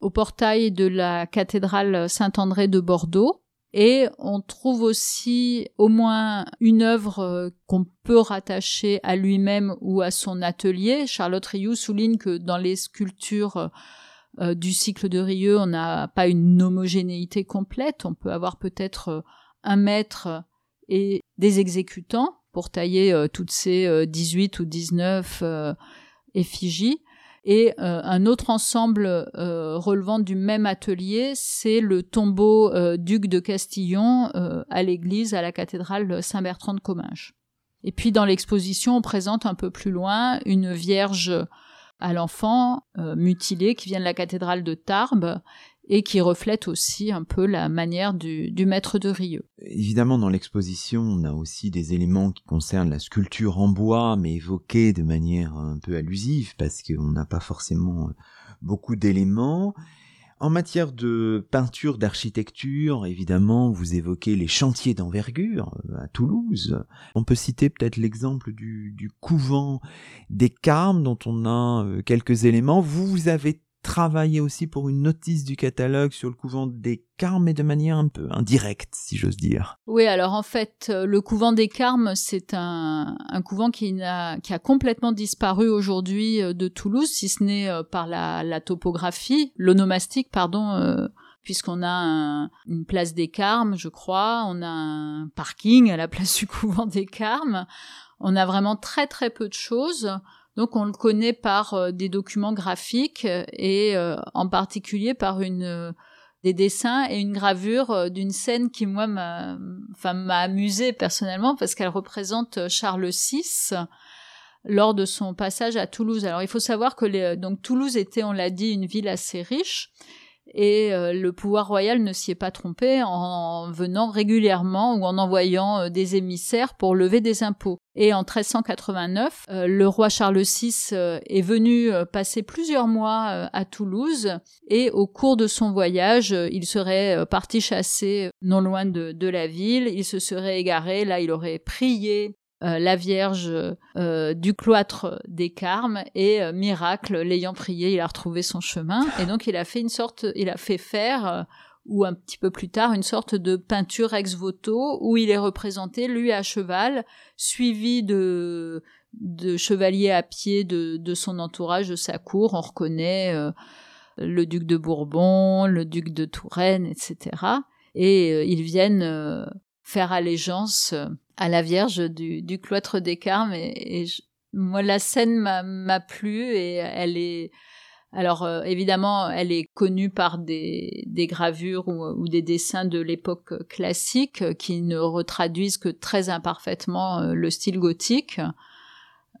au portail de la cathédrale Saint-André de Bordeaux et on trouve aussi au moins une œuvre euh, qu'on peut rattacher à lui-même ou à son atelier. Charlotte Rioux souligne que dans les sculptures euh, du cycle de Rieux, on n'a pas une homogénéité complète. On peut avoir peut-être euh, un maître et des exécutants pour tailler toutes ces 18 ou 19 effigies. Et un autre ensemble relevant du même atelier, c'est le tombeau duc de Castillon à l'église, à la cathédrale Saint-Bertrand de Comminges. Et puis dans l'exposition, on présente un peu plus loin une vierge à l'enfant mutilée qui vient de la cathédrale de Tarbes et qui reflète aussi un peu la manière du, maître de Rieux. Évidemment, dans l'exposition, on a aussi des éléments qui concernent la sculpture en bois, mais évoqués de manière un peu allusive, parce qu'on n'a pas forcément beaucoup d'éléments. En matière de peinture, d'architecture, évidemment, vous évoquez les chantiers d'envergure euh, à Toulouse. On peut citer peut-être l'exemple du, du, couvent des Carmes, dont on a euh, quelques éléments. Vous avez travailler aussi pour une notice du catalogue sur le couvent des Carmes, mais de manière un peu indirecte, si j'ose dire. Oui, alors en fait, euh, le couvent des Carmes, c'est un, couvent qui a, qui a complètement disparu aujourd'hui euh, de Toulouse, si ce n'est euh, par la, la topographie, l'onomastique, pardon, puisqu'on a une place des Carmes, je crois, on a un parking à la place du <laughs> couvent des Carmes, on a vraiment très très peu de choses. Donc on le connaît par euh, des documents graphiques et euh, en particulier par une euh, des dessins et une gravure d'une scène qui moi m'a enfin m'a amusé personnellement parce qu'elle représente Charles VI lors de son passage à Toulouse. Alors il faut savoir que donc Toulouse était on l'a dit une ville assez riche et le pouvoir royal ne s'y est pas trompé en venant régulièrement ou en envoyant des émissaires pour lever des impôts. Et en 1389, euh, le roi Charles VI euh, est venu euh, passer plusieurs mois à Toulouse. Et au cours de son voyage, il serait parti chasser non loin de, de, la ville, il se serait égaré, là il aurait prié la Vierge du cloître des Carmes. Et miracle, l'ayant prié, il a retrouvé son chemin. Et donc il a fait une sorte, il a fait faire ou un petit peu plus tard une sorte de peinture ex voto où il est représenté lui à cheval suivi de de chevaliers à pied de, de son entourage de sa cour. On reconnaît euh, le duc de Bourbon le duc de Touraine etc et euh, ils viennent euh, faire allégeance à la Vierge du, du cloître des Carmes. Et, et moi la scène m'a plu et elle est alors euh, évidemment, elle est connue par des, gravures ou, des dessins de l'époque classique euh, qui ne retraduisent que très imparfaitement euh, le style gothique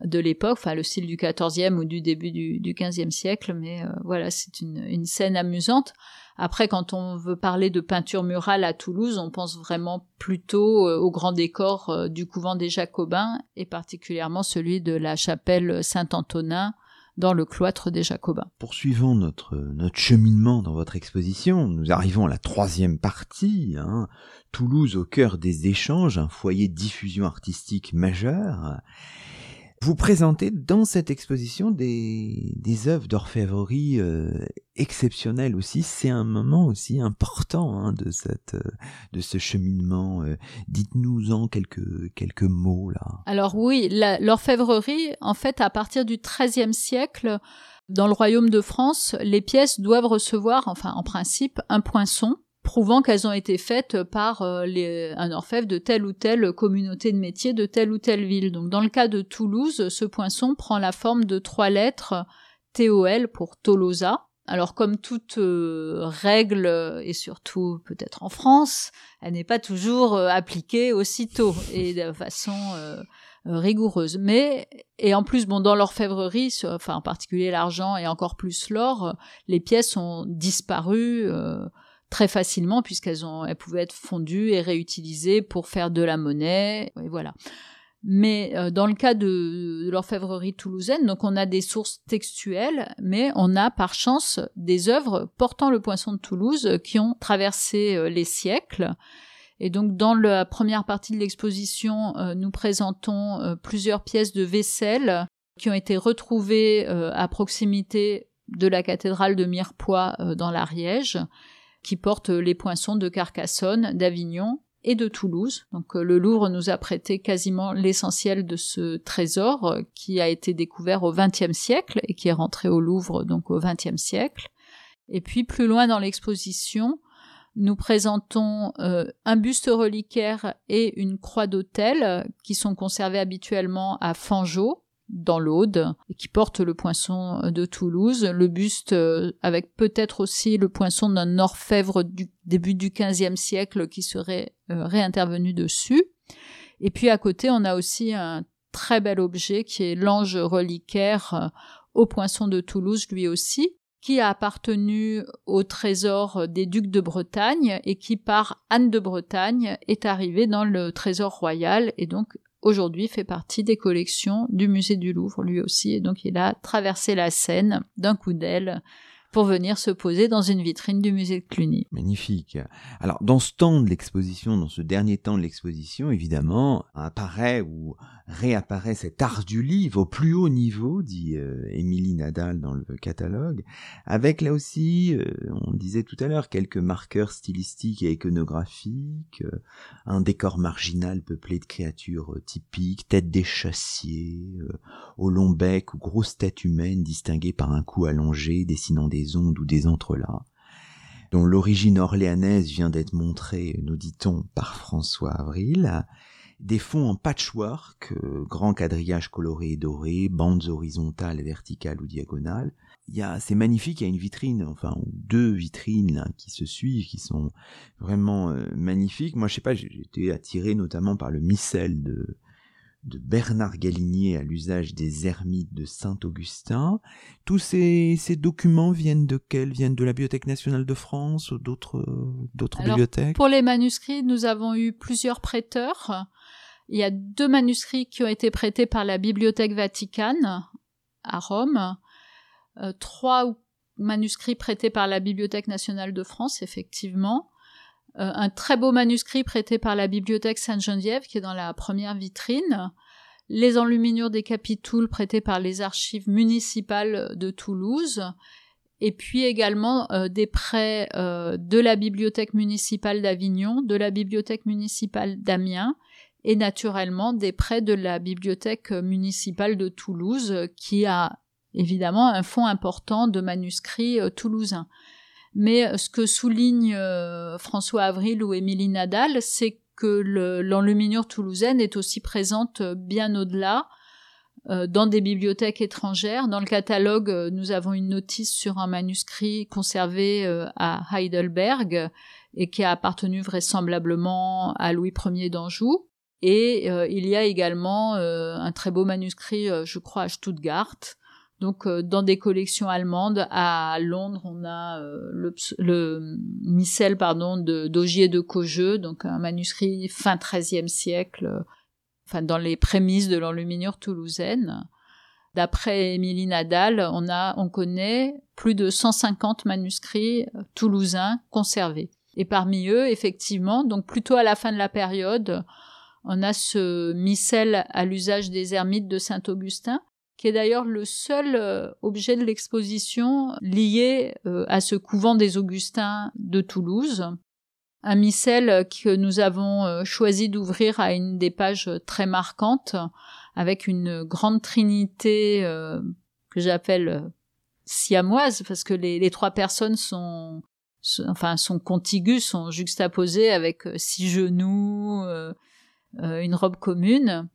de l'époque, enfin le style du XIVe ou du début du, XVe siècle, mais voilà, c'est une, scène amusante. Après, quand on veut parler de peinture murale à Toulouse, on pense vraiment plutôt au grand décor du couvent des Jacobins, et particulièrement celui de la chapelle Saint-Antonin, dans le cloître des Jacobins. Poursuivons notre, cheminement dans votre exposition. Nous arrivons à la troisième partie. Hein. Toulouse au cœur des échanges, un foyer de diffusion artistique majeur. Vous présentez dans cette exposition des, des œuvres d'orfèvrerie euh, exceptionnelles aussi. C'est un moment aussi important hein, de cette euh, de ce cheminement. Euh. Dites-nous-en quelques quelques mots là. Alors oui, l'orfèvrerie, en fait, à partir du XIIIe siècle, dans le royaume de France, les pièces doivent recevoir, enfin en principe, un poinçon prouvant qu'elles ont été faites par euh, un orfèvre de telle ou telle communauté de métier de telle ou telle ville. Donc dans le cas de Toulouse, ce poinçon prend la forme de trois lettres TOL pour Tolosa. Alors comme toute euh, règle, et surtout peut-être en France, elle n'est pas toujours euh, appliquée aussitôt <laughs> et de façon rigoureuse. Mais et en plus, bon, dans l'orfèvrerie, enfin en particulier l'argent et encore plus l'or, les pièces ont disparu très facilement puisqu'elles ont, elles pouvaient être fondues et réutilisées pour faire de la monnaie, et voilà. Mais euh, dans le cas de, l'orfèvrerie toulousaine, donc on a des sources textuelles, mais on a par chance des œuvres portant le poinçon de Toulouse qui ont traversé euh, les siècles. Et donc dans la première partie de l'exposition, euh, nous présentons plusieurs pièces de vaisselle qui ont été retrouvées à proximité de la cathédrale de Mirepoix dans l'Ariège qui porte les poinçons de Carcassonne, d'Avignon et de Toulouse. Donc euh, le Louvre nous a prêté quasiment l'essentiel de ce trésor euh, qui a été découvert au XXe siècle et qui est rentré au Louvre donc au XXe siècle. Et puis plus loin dans l'exposition, nous présentons euh, un buste reliquaire et une croix d'autel qui sont conservés habituellement à Fangeau, dans l'Aude qui porte le poinçon de Toulouse. Le buste avec peut-être aussi le poinçon d'un orfèvre du début du XVe siècle qui serait réintervenu dessus. Et puis à côté, on a aussi un très bel objet qui est l'ange reliquaire au poinçon de Toulouse lui aussi, qui a appartenu au trésor des ducs de Bretagne et qui, par Anne de Bretagne, est arrivé dans le trésor royal et donc aujourd'hui fait partie des collections du musée du Louvre lui aussi. Et donc il a traversé la Seine d'un coup d'aile pour venir se poser dans une vitrine du musée de Cluny. Magnifique. Alors, dans ce temps de l'exposition, dans ce dernier temps de l'exposition, évidemment, apparaît ou réapparaît cet art du livre au plus haut niveau, dit euh, Émilie Nadal dans le catalogue, avec là aussi, euh, on disait tout à l'heure, quelques marqueurs stylistiques et iconographiques, euh, un décor marginal peuplé de créatures typiques, tête des chassiers, au long bec ou grosses têtes humaines distinguées par un cou allongé dessinant des ondes ou des entrelacs dont l'origine orléanaise vient d'être montrée, nous dit-on, par François Avril, des fonds en patchwork, grands quadrillages colorés et dorés, bandes horizontales, verticales ou diagonales. Il y a, c'est magnifique, il y a une vitrine, enfin deux vitrines là, qui se suivent, qui sont vraiment euh, magnifiques. Moi, je sais pas, j'ai été attiré notamment par le missel de, de Bernard Galinier à l'usage des ermites de Saint-Augustin. Tous ces, ces, documents viennent de quels Viennent de la Bibliothèque nationale de France ou d'autres d'autres bibliothèques? Pour les manuscrits, nous avons eu plusieurs prêteurs. Il y a deux manuscrits qui ont été prêtés par la Bibliothèque Vaticane à Rome, euh, trois manuscrits prêtés par la Bibliothèque nationale de France, effectivement, euh, un très beau manuscrit prêté par la Bibliothèque Sainte-Geneviève qui est dans la première vitrine, les enluminures des capitouls prêtés par les archives municipales de Toulouse, et puis également euh, des prêts de la Bibliothèque municipale d'Avignon, de la Bibliothèque municipale d'Amiens et naturellement des prêts de la bibliothèque municipale de Toulouse qui a évidemment un fonds important de manuscrits euh, toulousains. Mais euh, ce que souligne euh, François Avril ou Émilie Nadal, c'est que l'enluminure toulousaine est aussi présente bien au-delà, dans des bibliothèques étrangères. Dans le catalogue, nous avons une notice sur un manuscrit conservé à Heidelberg et qui a appartenu vraisemblablement à Louis Ier d'Anjou. Et euh, il y a également euh, un très beau manuscrit, euh, je crois, à Stuttgart. Donc, dans des collections allemandes, à Londres, on a le, le missel, pardon, de d'Ogier de Cogeux, donc un manuscrit fin XIIIe siècle, enfin dans les prémices de l'enluminure toulousaine. D'après Émilie Nadal, on a, on connaît plus de 150 manuscrits toulousains conservés. Et parmi eux, effectivement, donc plutôt à la fin de la période, on a ce missel à l'usage des ermites de Saint-Augustin, qui est d'ailleurs le seul euh, objet de l'exposition lié euh, à ce couvent des Augustins de Toulouse. Un missel que nous avons euh, choisi d'ouvrir à une des pages très marquantes, avec une grande trinité que j'appelle siamoise, parce que les, trois personnes sont, enfin, sont contiguës, sont juxtaposées avec six genoux, une robe commune,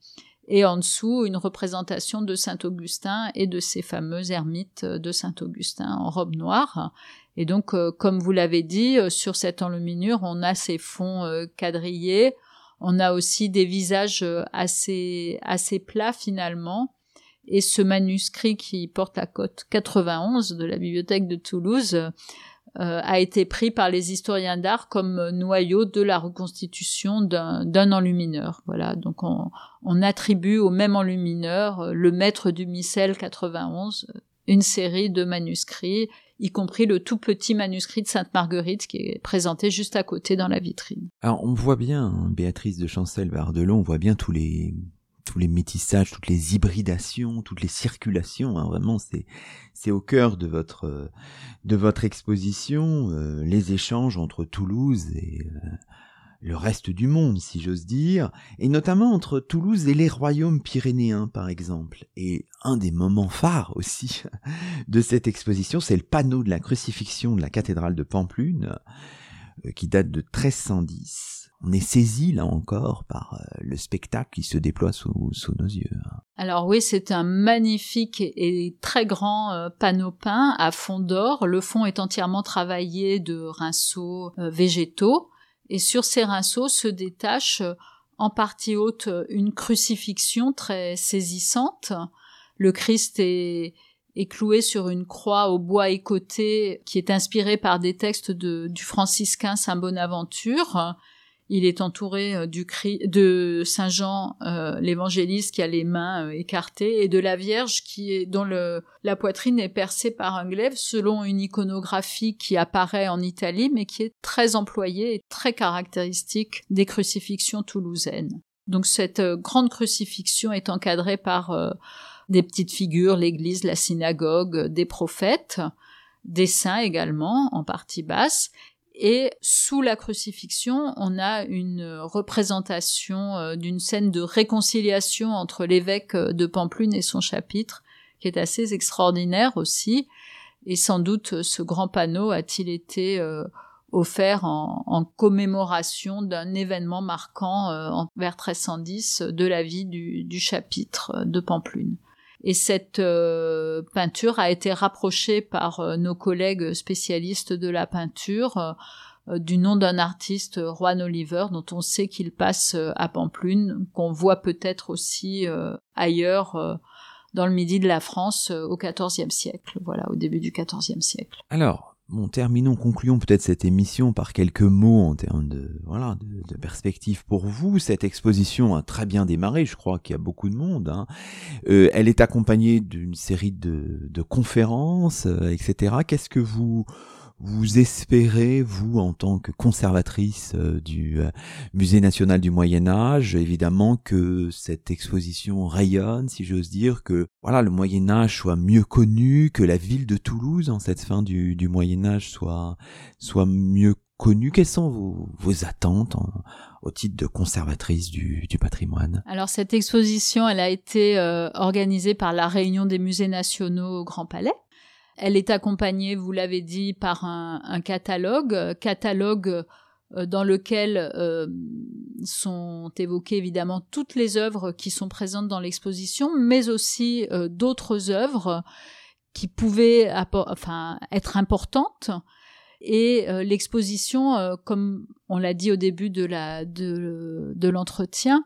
et en dessous une représentation de Saint Augustin et de ces fameux ermites de Saint Augustin en robe noire. Et donc, euh, comme vous l'avez dit, euh, sur cette enluminure, on a ces fonds quadrillés, on a aussi des visages assez assez plats finalement. Et ce manuscrit qui porte la cote 91 de la bibliothèque de Toulouse euh, a été pris par les historiens d'art comme noyau de la reconstitution d'un enlumineur. Voilà, donc on, on, attribue au même enlumineur, euh, le maître du missel 91, euh, une série de manuscrits, y compris le tout petit manuscrit de Sainte Marguerite qui est présenté juste à côté dans la vitrine. Alors on voit bien, hein, Béatrice de Chancel Bardelot, on voit bien tous les tous les métissages, toutes les hybridations, toutes les circulations. Hein, vraiment, c'est c'est au cœur de votre de votre exposition, euh, les échanges entre Toulouse et euh, le reste du monde, si j'ose dire, et notamment entre Toulouse et les royaumes pyrénéens, par exemple. Et un des moments phares aussi <laughs> de cette exposition, c'est le panneau de la crucifixion de la cathédrale de Pamplune, euh, qui date de 1310 on est saisi là encore par euh, le spectacle qui se déploie sous, nos yeux. Alors oui, c'est un magnifique et très grand euh, panneau peint à fond d'or. Le fond est entièrement travaillé de rinceaux euh, végétaux et sur ces rinceaux se détache en partie haute une crucifixion très saisissante. Le Christ est, est cloué sur une croix au bois écoté qui est inspirée par des textes de, du franciscain Saint Bonaventure il est entouré euh, du cri de Saint Jean euh, l'évangéliste qui a les mains euh, écartées et de la Vierge qui est dont le, la poitrine est percée par un glaive selon une iconographie qui apparaît en Italie mais qui est très employée et très caractéristique des crucifixions toulousaines. Donc cette grande crucifixion est encadrée par des petites figures, l'église, la synagogue, des prophètes, des saints également, en partie basse, et sous la crucifixion, on a une représentation euh, d'une scène de réconciliation entre l'évêque euh, de Pamplune et son chapitre, qui est assez extraordinaire aussi. Et sans doute ce grand panneau a-t-il été euh, offert en, commémoration d'un événement marquant en vers 1310 de la vie du, du chapitre de Pamplune. Et cette euh, peinture a été rapprochée par euh, nos collègues spécialistes de la peinture euh, du nom d'un artiste, Juan Oliver, dont on sait qu'il passe à Pamplune, qu'on voit peut-être aussi ailleurs dans le midi de la France au XIVe siècle, voilà, au début du XIVe siècle. Alors, Bon, terminons, concluons peut-être cette émission par quelques mots en termes de voilà de, de, perspective pour vous. Cette exposition a très bien démarré, je crois qu'il y a beaucoup de monde. Hein. Euh, elle est accompagnée d'une série de, conférences, euh, etc. Qu'est-ce que vous vous espérez, vous, en tant que conservatrice euh, du euh, Musée national du Moyen Âge, évidemment que cette exposition rayonne, si j'ose dire, que voilà le Moyen Âge soit mieux connu, que la ville de Toulouse, en cette fin du, Moyen Âge, soit soit mieux connue. Quelles sont vos, vos attentes au titre de conservatrice du, du, patrimoine? Alors cette exposition, elle a été euh, organisée par la Réunion des musées nationaux au Grand Palais elle est accompagnée, vous l'avez dit, par un, catalogue, catalogue euh, dans lequel euh, sont évoquées évidemment toutes les œuvres qui sont présentes dans l'exposition, mais aussi euh, d'autres œuvres qui pouvaient être importantes. Et l'exposition, comme on l'a dit au début de l'entretien,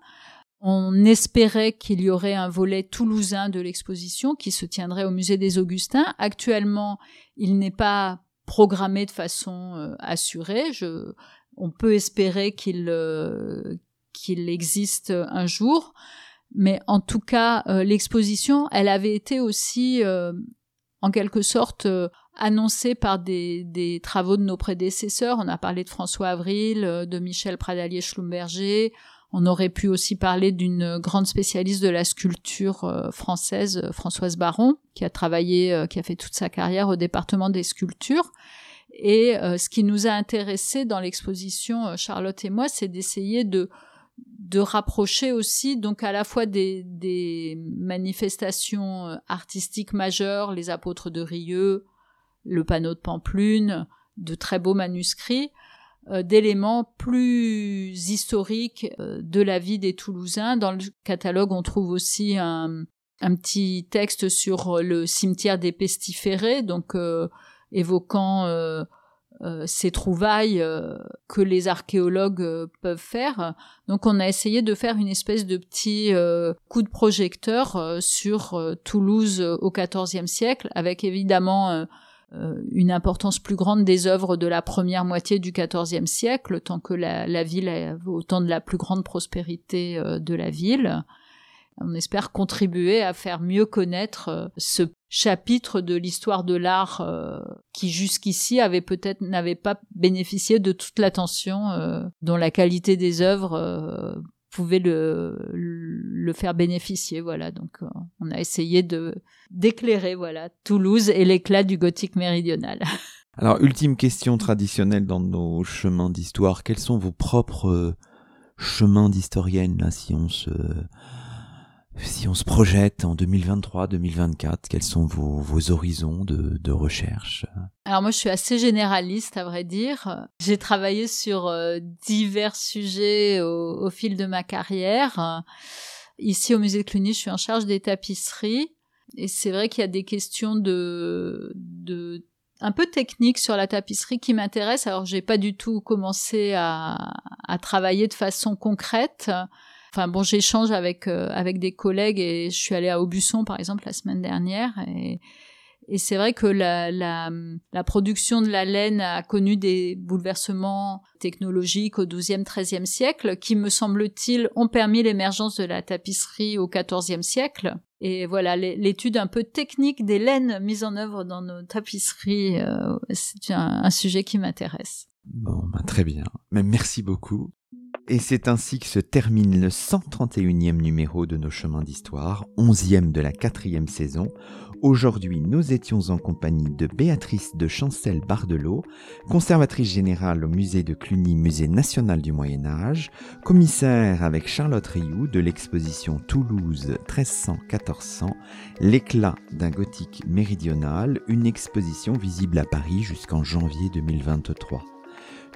on espérait qu'il y aurait un volet toulousain de l'exposition qui se tiendrait au musée des Augustins. Actuellement, il n'est pas programmé de façon euh, assurée. Je, on peut espérer qu'il euh, qu'il existe un jour, mais en tout cas, euh, l'exposition, elle avait été aussi en quelque sorte annoncée par des, des, travaux de nos prédécesseurs. On a parlé de François Avril, de Michel Pradalier-Schlumberger. On aurait pu aussi parler d'une grande spécialiste de la sculpture euh, française, euh, Françoise Baron, qui a travaillé, euh, qui a fait toute sa carrière au département des sculptures. Et ce qui nous a intéressé dans l'exposition, Charlotte et moi, c'est d'essayer de de rapprocher aussi donc à la fois des, des manifestations artistiques majeures, les apôtres de Rieux, le panneau de Pamplune, de très beaux manuscrits, d'éléments plus historiques euh, de la vie des Toulousains. Dans le catalogue, on trouve aussi un, petit texte sur le cimetière des pestiférés, donc euh, évoquant ces trouvailles que les archéologues peuvent faire. Donc on a essayé de faire une espèce de petit coup de projecteur sur Toulouse au XIVe siècle, avec évidemment euh, une importance plus grande des œuvres de la première moitié du XIVe siècle, tant que la, la ville est au temps de la plus grande prospérité euh, de la ville. On espère contribuer à faire mieux connaître euh, ce chapitre de l'histoire de l'art qui jusqu'ici avait peut-être n'avait pas bénéficié de toute l'attention dont la qualité des œuvres pouvait le, le faire bénéficier. Voilà, donc euh, on a essayé de d'éclairer voilà Toulouse et l'éclat du gothique méridional. <laughs> Alors, ultime question traditionnelle dans nos chemins d'histoire. Quels sont vos propres euh, chemins d'historienne là, si on se si on se projette en 2023-2024, quels sont vos, horizons de, recherche? Alors moi, je suis assez généraliste, à vrai dire. J'ai travaillé sur euh, divers sujets au, fil de ma carrière. Ici au musée de Cluny, je suis en charge des tapisseries. Et c'est vrai qu'il y a des questions de, un peu techniques sur la tapisserie qui m'intéressent. Alors j'ai pas du tout commencé à travailler de façon concrète. Enfin bon, j'échange avec euh, avec des collègues et je suis allée à Aubusson par exemple la semaine dernière et et c'est vrai que la, la, la, production de la laine a connu des bouleversements technologiques au XIIe, XIIIe siècle, qui, me semble-t-il, ont permis l'émergence de la tapisserie au XIVe siècle. Et voilà, l'étude un peu technique des laines mises en œuvre dans nos tapisseries, euh, c'est un, sujet qui m'intéresse. Bon, ben, très bien. Mais merci beaucoup. Et c'est ainsi que se termine le 131e numéro de nos chemins d'histoire, 11e de la quatrième saison. Aujourd'hui, nous étions en compagnie de Béatrice de Chancel-Bardelot, conservatrice générale au musée de Cluny, musée national du Moyen Âge, commissaire avec Charlotte Rioux de l'exposition Toulouse 1300-1400, l'éclat d'un gothique méridional, une exposition visible à Paris jusqu'en janvier 2023.